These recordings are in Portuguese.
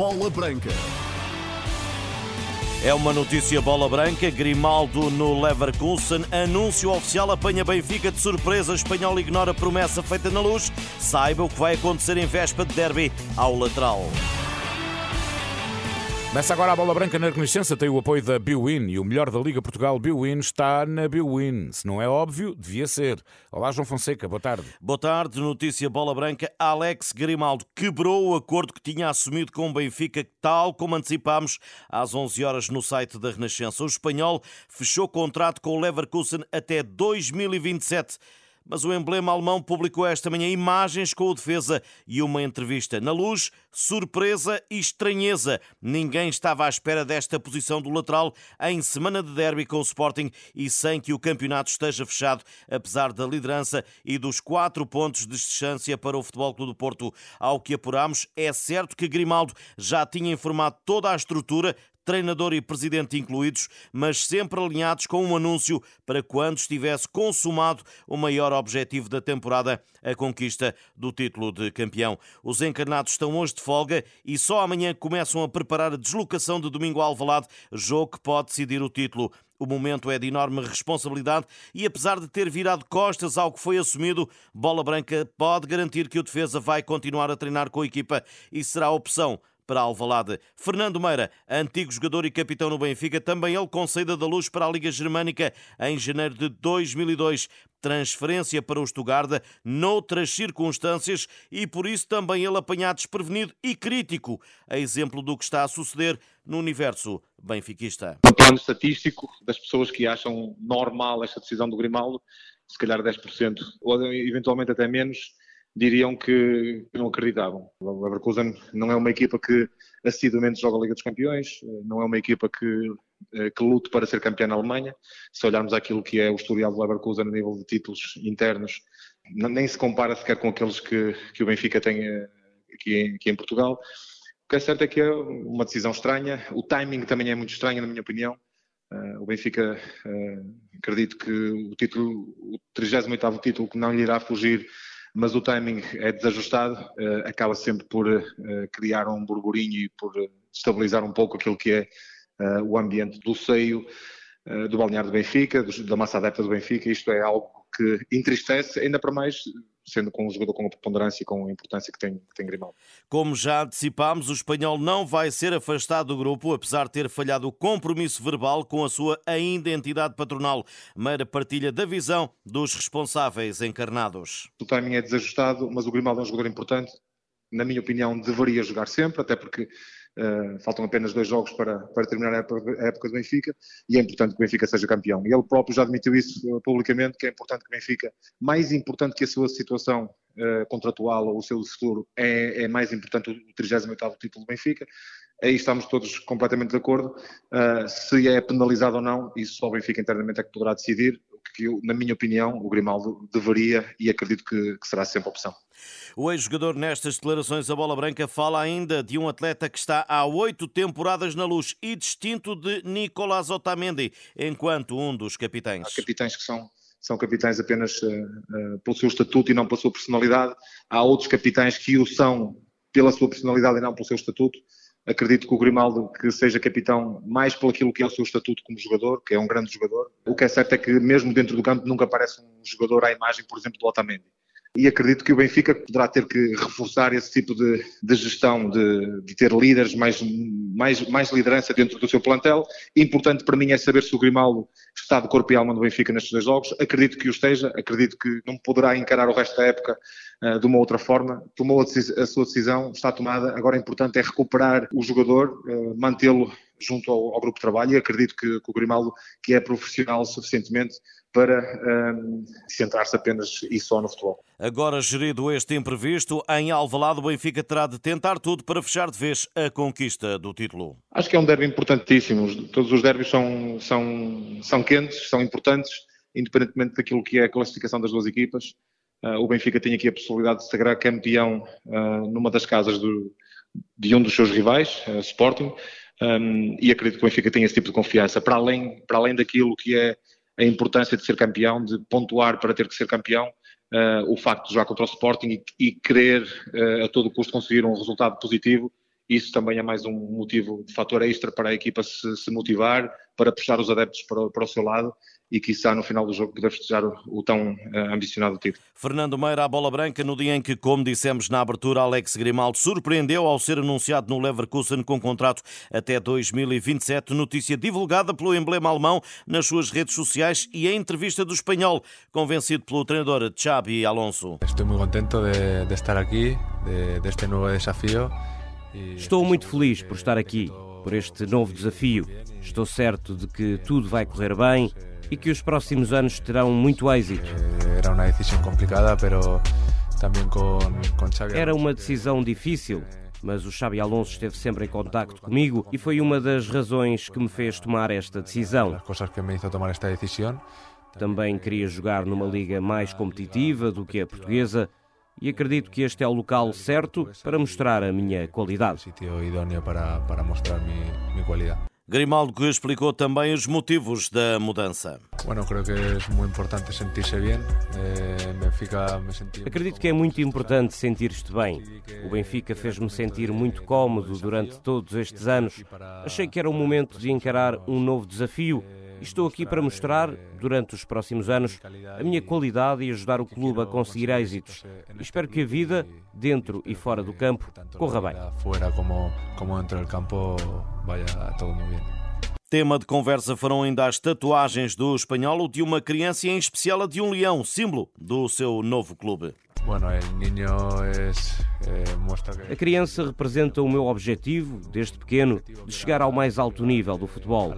Bola Branca. É uma notícia bola branca. Grimaldo no Leverkusen. Anúncio oficial apanha Benfica de surpresa. Espanhol ignora promessa feita na luz. Saiba o que vai acontecer em véspera de derby ao lateral. Começa agora a bola branca na Renascença, tem o apoio da Biwin e o melhor da Liga Portugal Biwin está na Biwin. Se não é óbvio, devia ser. Olá, João Fonseca, boa tarde. Boa tarde, notícia bola branca. Alex Grimaldo quebrou o acordo que tinha assumido com o Benfica, tal como antecipámos às 11 horas no site da Renascença. O espanhol fechou contrato com o Leverkusen até 2027 mas o emblema alemão publicou esta manhã imagens com o defesa e uma entrevista. Na luz, surpresa e estranheza. Ninguém estava à espera desta posição do lateral em semana de derby com o Sporting e sem que o campeonato esteja fechado, apesar da liderança e dos quatro pontos de distância para o Futebol Clube do Porto. Ao que apuramos, é certo que Grimaldo já tinha informado toda a estrutura, treinador e presidente incluídos, mas sempre alinhados com um anúncio para quando estivesse consumado o maior objetivo da temporada, a conquista do título de campeão. Os encarnados estão hoje de folga e só amanhã começam a preparar a deslocação de domingo ao Alvalade, jogo que pode decidir o título. O momento é de enorme responsabilidade e, apesar de ter virado costas ao que foi assumido, Bola Branca pode garantir que o defesa vai continuar a treinar com a equipa e será a opção para Alvalade. Fernando Meira, antigo jogador e capitão no Benfica, também ele com saída da luz para a Liga Germânica em janeiro de 2002 transferência para o Estugarda noutras circunstâncias e por isso também ele apanhado desprevenido e crítico, a exemplo do que está a suceder no universo benfiquista. No plano estatístico, das pessoas que acham normal esta decisão do Grimaldo, se calhar 10%, ou eventualmente até menos, diriam que não acreditavam. O Leverkusen não é uma equipa que assiduamente joga a Liga dos Campeões, não é uma equipa que, eh, que lute para ser campeã na Alemanha. Se olharmos aquilo que é o historial do Leverkusen a nível de títulos internos, nem se compara sequer com aqueles que, que o Benfica tem eh, aqui, aqui em Portugal. O que é certo é que é uma decisão estranha, o timing também é muito estranho, na minha opinião. Uh, o Benfica, uh, acredito que o título, o 38º título que não lhe irá fugir mas o timing é desajustado, uh, acaba sempre por uh, criar um burburinho e por estabilizar um pouco aquilo que é o ambiente do seio do balneário do Benfica, da massa adepta do Benfica. Isto é algo que entristece, ainda para mais sendo com um jogador com a preponderância e com a importância que tem, que tem Grimaldo. Como já antecipámos, o espanhol não vai ser afastado do grupo, apesar de ter falhado o compromisso verbal com a sua ainda entidade patronal. Meira partilha da visão dos responsáveis encarnados. O timing é desajustado, mas o Grimaldo é um jogador importante. Na minha opinião, deveria jogar sempre, até porque Uh, faltam apenas dois jogos para, para terminar a época, a época, do Benfica e é importante que o Benfica seja campeão. E ele próprio já admitiu isso uh, publicamente, que é importante que o Benfica, mais importante que a sua situação uh, contratual ou o seu futuro, é, é mais importante o 38º título do Benfica. Aí estamos todos completamente de acordo. se é penalizado ou não, isso só o Benfica internamente é que poderá decidir que, eu, na minha opinião, o Grimaldo deveria e acredito que, que será sempre a opção. O ex-jogador, nestas declarações a bola branca, fala ainda de um atleta que está há oito temporadas na luz e distinto de Nicolás Otamendi, enquanto um dos capitães. Há capitães que são são capitães apenas uh, uh, pelo seu estatuto e não pela sua personalidade. Há outros capitães que o são pela sua personalidade e não pelo seu estatuto. Acredito que o Grimaldo que seja capitão mais pelo aquilo que é o seu estatuto como jogador, que é um grande jogador. O que é certo é que mesmo dentro do campo nunca aparece um jogador à imagem, por exemplo, do Otamendi e acredito que o Benfica poderá ter que reforçar esse tipo de, de gestão, de, de, ter líderes, mais, mais, mais liderança dentro do seu plantel. Importante para mim é saber se o Grimaldo está de corpo e alma do Benfica nestes dois jogos. Acredito que o esteja, acredito que não poderá encarar o resto da época uh, de uma outra forma. Tomou a, a, sua decisão, está tomada. Agora é importante é recuperar o jogador, uh, mantê-lo junto ao, ao, grupo de trabalho e acredito que, que, o Grimaldo, que é profissional suficientemente para um, centrar-se apenas e só no futebol. Agora gerido este imprevisto, em Alvalade o Benfica terá de tentar tudo para fechar de vez a conquista do título. Acho que é um derby importantíssimo. Todos os derbys são, são, são quentes, são importantes, independentemente daquilo que é a classificação das duas equipas. Uh, o Benfica tem aqui a possibilidade de se sagrar campeão uh, numa das casas do, de um dos seus rivais, uh, Sporting, um, e acredito que o Benfica tem esse tipo de confiança, para além, para além daquilo que é a importância de ser campeão, de pontuar para ter que ser campeão, uh, o facto de jogar contra o Sporting e, e querer uh, a todo custo conseguir um resultado positivo isso também é mais um motivo, de fator extra para a equipa se, se motivar, para puxar os adeptos para, para o seu lado e que está no final do jogo poder festejar o, o tão uh, ambicionado título. Fernando Meira, a bola branca, no dia em que, como dissemos na abertura, Alex Grimaldo surpreendeu ao ser anunciado no Leverkusen com contrato até 2027, notícia divulgada pelo emblema alemão nas suas redes sociais e em entrevista do espanhol, convencido pelo treinador Xabi Alonso. Estou muito contente de, de estar aqui, de, deste novo desafio. Estou muito feliz por estar aqui, por este novo desafio. Estou certo de que tudo vai correr bem e que os próximos anos terão muito êxito. Era uma decisão complicada, mas também com, com. Era uma decisão difícil, mas o Xabi Alonso esteve sempre em contacto comigo e foi uma das razões que me fez tomar esta decisão. As coisas que me hizo tomar esta decisão. Também queria jogar numa liga mais competitiva do que a portuguesa e acredito que este é o local certo para mostrar a minha qualidade. Sítio idóneo para, para mostrar minha qualidade. Grimaldo que explicou também os motivos da mudança. Bueno, creo que é muito importante sentir-se bem. Eh. Acredito que é muito importante sentir-te bem. O Benfica fez-me sentir muito cómodo durante todos estes anos. Achei que era o momento de encarar um novo desafio estou aqui para mostrar, durante os próximos anos, a minha qualidade e ajudar o clube a conseguir êxitos. E espero que a vida, dentro e fora do campo, corra bem. Fora como, como dentro do campo, vaya todo muito bem. Tema de conversa foram ainda as tatuagens do espanhol, de uma criança e em especial a de um leão, símbolo do seu novo clube. A criança representa o meu objetivo, desde pequeno, de chegar ao mais alto nível do futebol.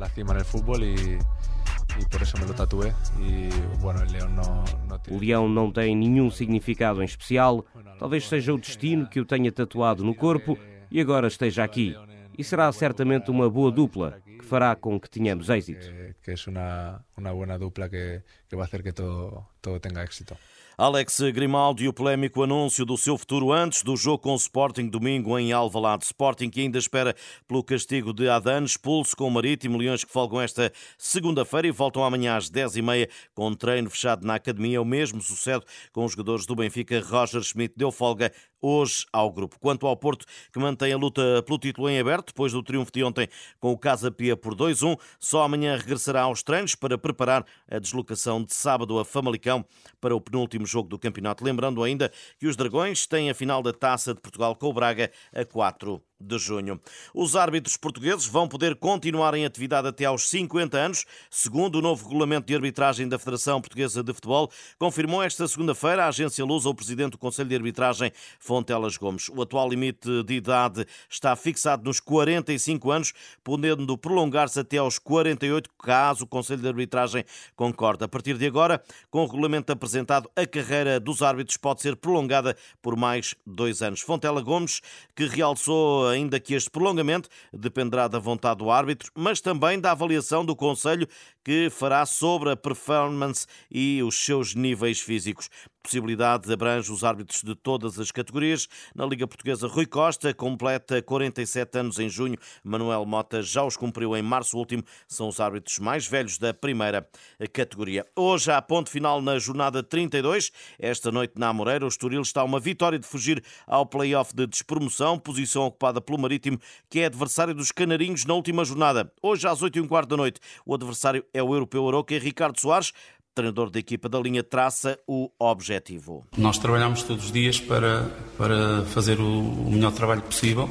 O leão não tem nenhum significado em especial, talvez seja o destino que o tenha tatuado no corpo e agora esteja aqui. E será certamente uma boa dupla que fará com que tenhamos êxito. Que é uma, boa dupla que, vai fazer que todo tenha êxito. Alex Grimaldo e o polémico anúncio do seu futuro antes do jogo com o Sporting domingo em Alvalade. Sporting que ainda espera pelo castigo de Adan, expulso com o Marítimo, Leões que folgam esta segunda-feira e voltam amanhã às 10h30 com treino fechado na academia. O mesmo sucede com os jogadores do Benfica. Roger Schmidt deu folga hoje ao grupo. Quanto ao Porto, que mantém a luta pelo título em aberto, depois do triunfo de ontem com o Casa Pia por 2-1, só amanhã regressará aos treinos para preparar a deslocação de sábado a Famalicão para o penúltimo jogo do campeonato. Lembrando ainda que os Dragões têm a final da Taça de Portugal com o Braga a 4 de junho. Os árbitros portugueses vão poder continuar em atividade até aos 50 anos, segundo o novo regulamento de arbitragem da Federação Portuguesa de Futebol, confirmou esta segunda-feira a agência Lusa o presidente do Conselho de Arbitragem, Fontelas Gomes. O atual limite de idade está fixado nos 45 anos, podendo prolongar-se até aos 48, caso o Conselho de Arbitragem concorde. A partir de agora, com o regulamento apresentado, a carreira dos árbitros pode ser prolongada por mais dois anos. Fontela Gomes, que realçou ainda que este prolongamento dependerá da vontade do árbitro, mas também da avaliação do Conselho que fará sobre a performance e os seus níveis físicos. Possibilidade abrange os árbitros de todas as categorias. Na Liga Portuguesa, Rui Costa completa 47 anos em junho. Manuel Mota já os cumpriu em março último. São os árbitros mais velhos da primeira categoria. Hoje há ponto final na jornada 32. Esta noite na Amoreira, o Estoril está uma vitória de fugir ao play-off de despromoção, posição ocupada pelo Marítimo, que é adversário dos Canarinhos na última jornada. Hoje às 8 h quarto da noite, o adversário é o europeu Aroca e Ricardo Soares treinador da equipa da linha traça o objetivo. Nós trabalhamos todos os dias para, para fazer o, o melhor trabalho possível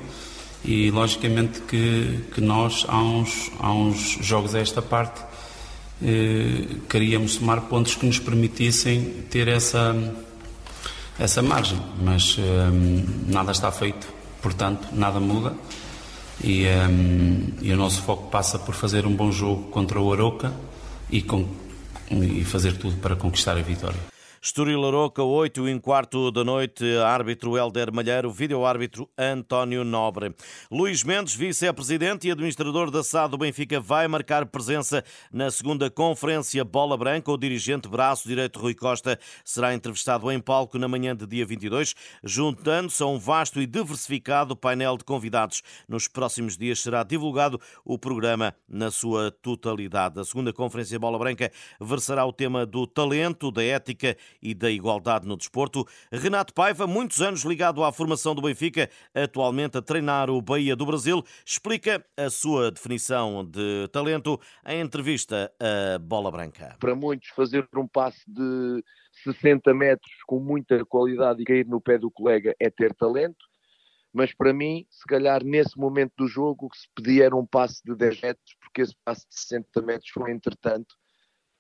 e logicamente que, que nós há uns, há uns jogos a esta parte eh, queríamos somar pontos que nos permitissem ter essa, essa margem, mas eh, nada está feito, portanto nada muda e, eh, e o nosso foco passa por fazer um bom jogo contra o Aroca e, com, e fazer tudo para conquistar a vitória. Estoril Aroca, 8 e um quarto da noite, árbitro Helder Malheiro, vídeo-árbitro António Nobre. Luís Mendes, vice-presidente e administrador da SAD do Benfica, vai marcar presença na segunda conferência Bola Branca. O dirigente braço direito Rui Costa será entrevistado em palco na manhã de dia 22, juntando-se a um vasto e diversificado painel de convidados. Nos próximos dias será divulgado o programa na sua totalidade. A segunda conferência Bola Branca versará o tema do talento, da ética e da igualdade no desporto. Renato Paiva, muitos anos ligado à formação do Benfica, atualmente a treinar o Bahia do Brasil, explica a sua definição de talento em entrevista a Bola Branca. Para muitos, fazer um passe de 60 metros com muita qualidade e cair no pé do colega é ter talento mas para mim, se calhar nesse momento do jogo, o que se pedia era um passe de 10 metros, porque esse passe de 60 metros foi, entretanto,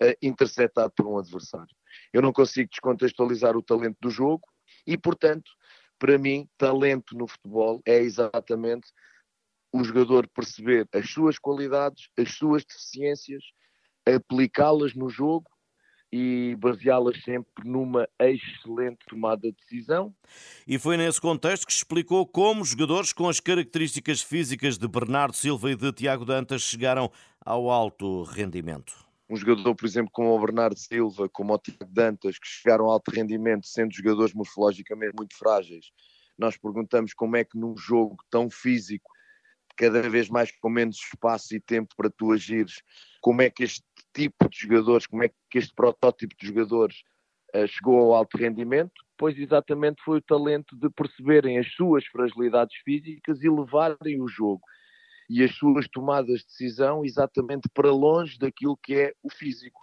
uh, interceptado por um adversário. Eu não consigo descontextualizar o talento do jogo e, portanto, para mim, talento no futebol é exatamente o jogador perceber as suas qualidades, as suas deficiências, aplicá-las no jogo e baseá-las sempre numa excelente tomada de decisão. E foi nesse contexto que explicou como jogadores com as características físicas de Bernardo Silva e de Tiago Dantas chegaram ao alto rendimento. Um jogador, por exemplo, como o Bernardo Silva, como o Tiago Dantas, que chegaram ao alto rendimento sendo jogadores morfologicamente muito frágeis, nós perguntamos como é que num jogo tão físico, cada vez mais com menos espaço e tempo para tu agires, como é que este tipo de jogadores, como é que este protótipo de jogadores uh, chegou ao alto rendimento, pois exatamente foi o talento de perceberem as suas fragilidades físicas e levarem o jogo e as suas tomadas de decisão exatamente para longe daquilo que é o físico.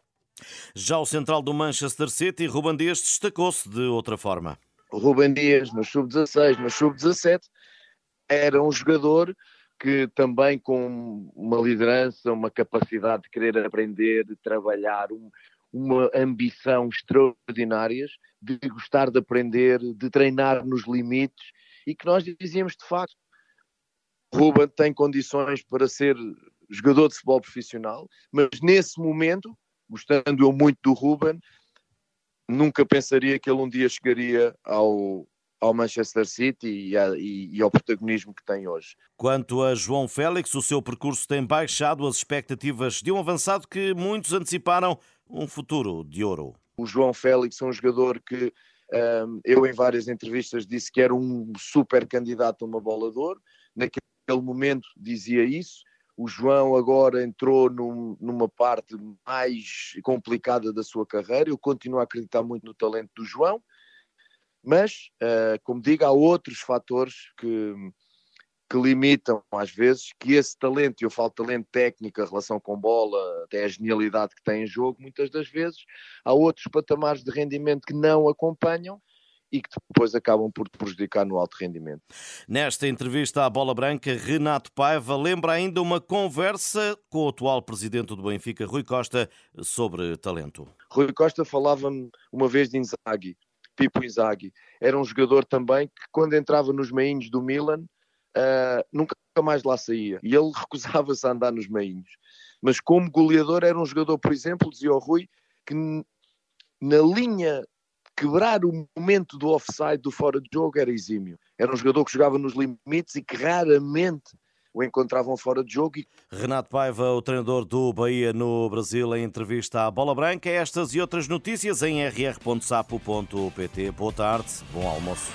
Já o central do Manchester City, Ruben Dias, destacou-se de outra forma. Ruben Dias, no sub-16, no sub-17, era um jogador que também com uma liderança, uma capacidade de querer aprender, de trabalhar, um, uma ambição extraordinárias, de gostar de aprender, de treinar nos limites e que nós dizíamos de facto, Ruben tem condições para ser jogador de futebol profissional, mas nesse momento, gostando eu muito do Ruben, nunca pensaria que ele um dia chegaria ao, ao Manchester City e, a, e, e, ao protagonismo que tem hoje. Quanto a João Félix, o seu percurso tem baixado as expectativas de um avançado que muitos anteciparam um futuro de ouro. O João Félix é um jogador que um, eu em várias entrevistas disse que era um super candidato a uma bola de ouro. Naquele momento dizia isso. O João agora entrou num, numa parte mais complicada da sua carreira. Eu continuo a acreditar muito no talento do João mas, uh, como digo, há outros fatores que, que limitam, às vezes, que esse talento, eu falo talento técnico, a relação com bola, até a genialidade que tem em jogo, muitas das vezes, há outros patamares de rendimento que não acompanham e que depois acabam por prejudicar no alto rendimento. Nesta entrevista à Bola Branca, Renato Paiva lembra ainda uma conversa com o atual presidente do Benfica, Rui Costa, sobre talento. Rui Costa falava-me uma vez de Inzaghi, Pipo Inzaghi. Era um jogador também que, quando entrava nos meinhos do Milan, uh, nunca mais lá saía. E ele recusava-se a andar nos meinhos. Mas como goleador era um jogador, por exemplo, dizia o Rui, que na linha quebrar o momento do offside, do fora de jogo, era exímio. Era um jogador que jogava nos limites e que raramente o encontravam fora de jogo. Renato Paiva, o treinador do Bahia no Brasil, em entrevista à Bola Branca. Estas e outras notícias em rr.sapo.pt. Boa tarde, bom almoço.